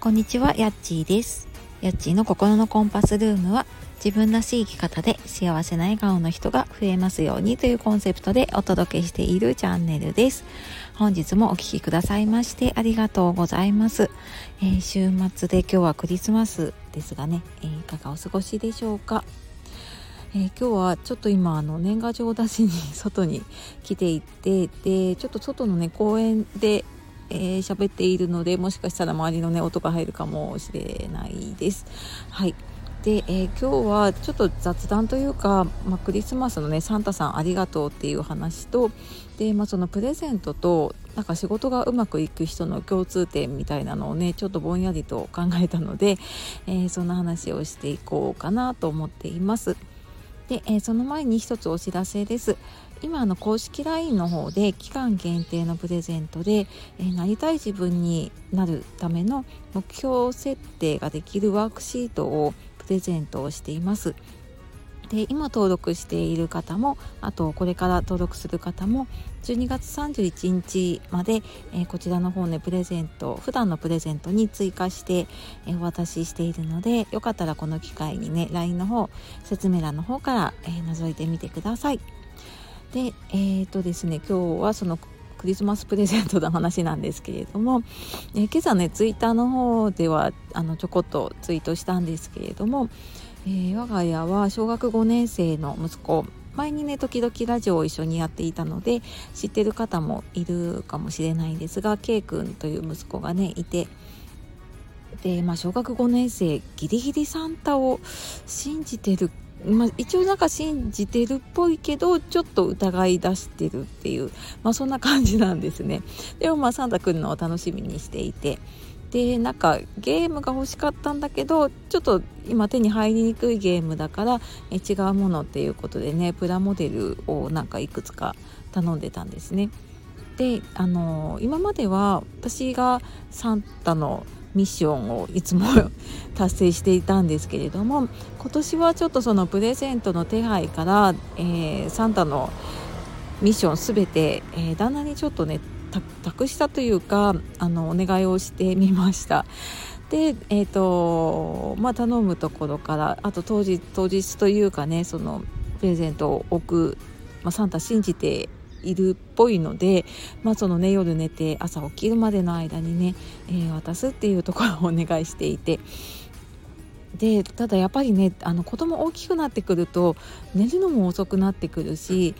こんにちは、やっちーです。やっちーの心のコンパスルームは自分らしい生き方で幸せな笑顔の人が増えますようにというコンセプトでお届けしているチャンネルです。本日もお聴きくださいましてありがとうございます。えー週末で今日はクリスマスですがね、えーいかがお過ごしでしょうか。えー今日はちょっと今あの年賀状出しに外に来ていてでちょっと外のね公園でえー喋っているのでもしかしたら周りのね音が入るかもしれないです。はいで、えー今日はちょっと雑談というか、まあ、クリスマスのねサンタさんありがとうっていう話とで、まあ、そのプレゼントとなんか仕事がうまくいく人の共通点みたいなのをねちょっとぼんやりと考えたので、えーそんな話をしていこうかなと思っています。で、えーその前に一つお知らせです。今あの公式 LINE の方で期間限定のプレゼントで、えーなりたい自分になるための目標設定ができるワークシートをプレゼントをしています。で今登録している方もあとこれから登録する方も12月31日まで、えーこちらの方ねプレゼント普段のプレゼントに追加して、えーお渡ししているのでよかったらこの機会にね LINE の方説明欄の方から、えー覗いてみてください。でえー、とですね今日はそのクリスマスプレゼントの話なんですけれども、えー今朝ねツイッターの方ではあのちょこっとツイートしたんですけれども、えー我が家は小学5年生の息子前にね時々ラジオを一緒にやっていたので知ってる方もいるかもしれないんですが K 君という息子がねいてで、まあ、小学5年生ギリギリサンタを信じてるまあ、一応なんか信じてるっぽいけどちょっと疑い出してるっていう、まあ、そんな感じなんですね。でもまあサンタ来るのを楽しみにしていて。でなんかゲームが欲しかったんだけどちょっと今手に入りにくいゲームだからえ違うものっていうことでねプラモデルをなんかいくつか頼んでたんですね。であの今までは私がサンタのミッションをいつも 達成していたんですけれども今年はちょっとそのプレゼントの手配から、えーサンタのミッションすべて、えー旦那にちょっとね託したというかあのお願いをしてみました。で、えーとまあ、頼むところからあと当日当日というかねそのプレゼントを置く、まあ、サンタ信じているっぽいので、まあ、そのね夜寝て朝起きるまでの間にね、えー渡すっていうところをお願いしていて。でただやっぱりねあの子供大きくなってくると寝るのも遅くなってくるし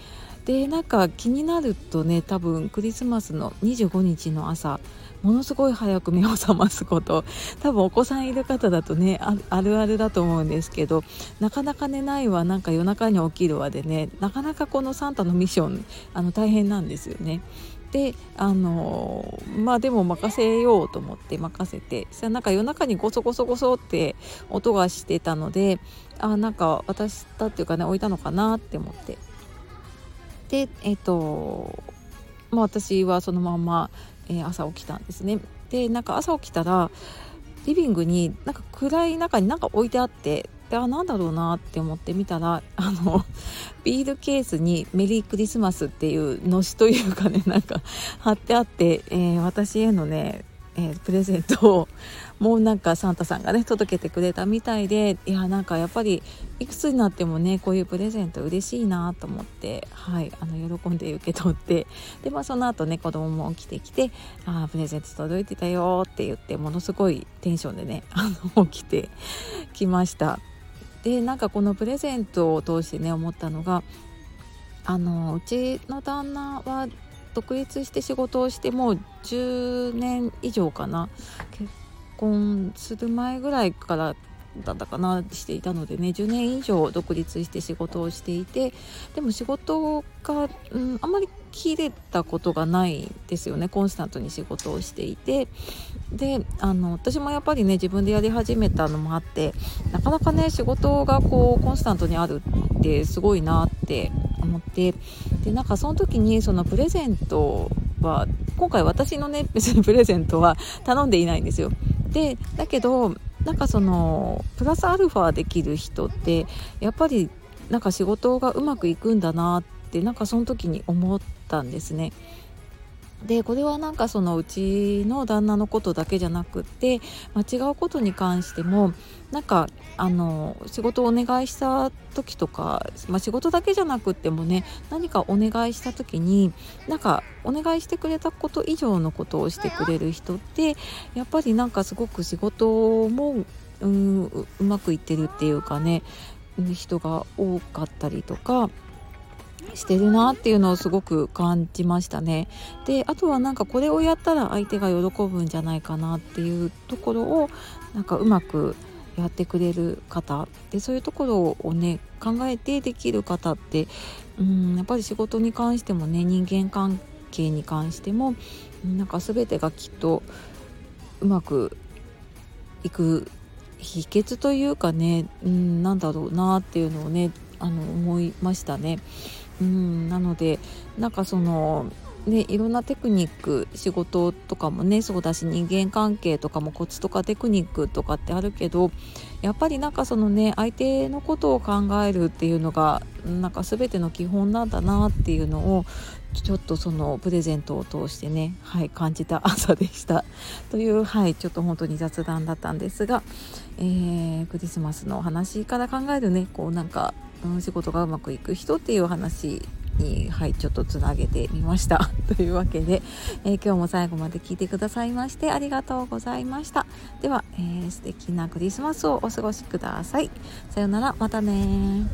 でなんか気になるとね多分クリスマスの25日の朝ものすごい早く目を覚ますこと多分お子さんいる方だとねあるあるだと思うんですけどなかなか寝ないわなんか夜中に起きるわでねなかなかこのサンタのミッションあの大変なんですよね。であのまあでも任せようと思って任せてそしたらなんか夜中にゴソゴソゴソって音がしてたのであなんか渡したっていうかね置いたのかなって思ってでえっ、とまあ私はそのまま、えー朝起きたんですね。でなんか朝起きたらリビングになんか暗い中になんか置いてあってであなんだろうなって思ってみたらあの ビールケースに「メリークリスマス」っていうのしというかねなんか貼ってあって、えー私へのね、えープレゼントを もうなんかサンタさんがね届けてくれたみたいでいやなんかやっぱりいくつになってもねこういうプレゼント嬉しいなと思ってはいあの喜んで受け取ってでまあその後ね子供も起きてきて「あープレゼント届いてたよ」って言ってものすごいテンションでね あの起きてきました。でなんかこのプレゼントを通してね思ったのがあのうちの旦那は独立して仕事をしてもう10年以上かな。結婚する前ぐらいからだったかなしていたのでね。10年以上独立して仕事をしていてでも仕事が、うん、あんまり切れたことがないですよね。コンスタントに仕事をしていて。であの私もやっぱりね自分でやり始めたのもあってなかなかね仕事がこうコンスタントにあるってすごいなって思ってでなんかその時にそのプレゼントは今回私のね 別にプレゼントは頼んでいないんですよ。でだけどなんかそのプラスアルファできる人ってやっぱりなんか仕事がうまくいくんだなってなんかその時に思ったんですね。でこれはなんかそのうちの旦那のことだけじゃなくって、ま、違うことに関してもなんかあの仕事をお願いした時とか、まあ、仕事だけじゃなくってもね何かお願いした時になんかお願いしてくれたこと以上のことをしてくれる人ってやっぱりなんかすごく仕事もうんうまくいってるっていうかね人が多かったりとかしてるなっていうのをすごく感じましたね。であとはなんかこれをやったら相手が喜ぶんじゃないかなっていうところをなんかうまくやってくれる方でそういうところをね考えてできる方ってうんやっぱり仕事に関してもね人間関係に関してもなんか全てがきっとうまくいく秘訣というかね、うん、なんだろうなっていうのをねあの思いましたね。うんなのでなんかそのね、いろんなテクニック仕事とかもねそうだし人間関係とかもコツとかテクニックとかってあるけどやっぱりなんかそのね相手のことを考えるっていうのがなんか全ての基本なんだなっていうのをちょっとそのプレゼントを通してね、はい、感じた朝でした。という、はい、ちょっと本当に雑談だったんですが、えー、クリスマスのお話から考えるねこうなんか仕事がうまくいく人っていう話に、はい、ちょっとつなげてみました。というわけで、えー、今日も最後まで聞いてくださいましてありがとうございました。では、えー、素敵なクリスマスをお過ごしください。さようならまたね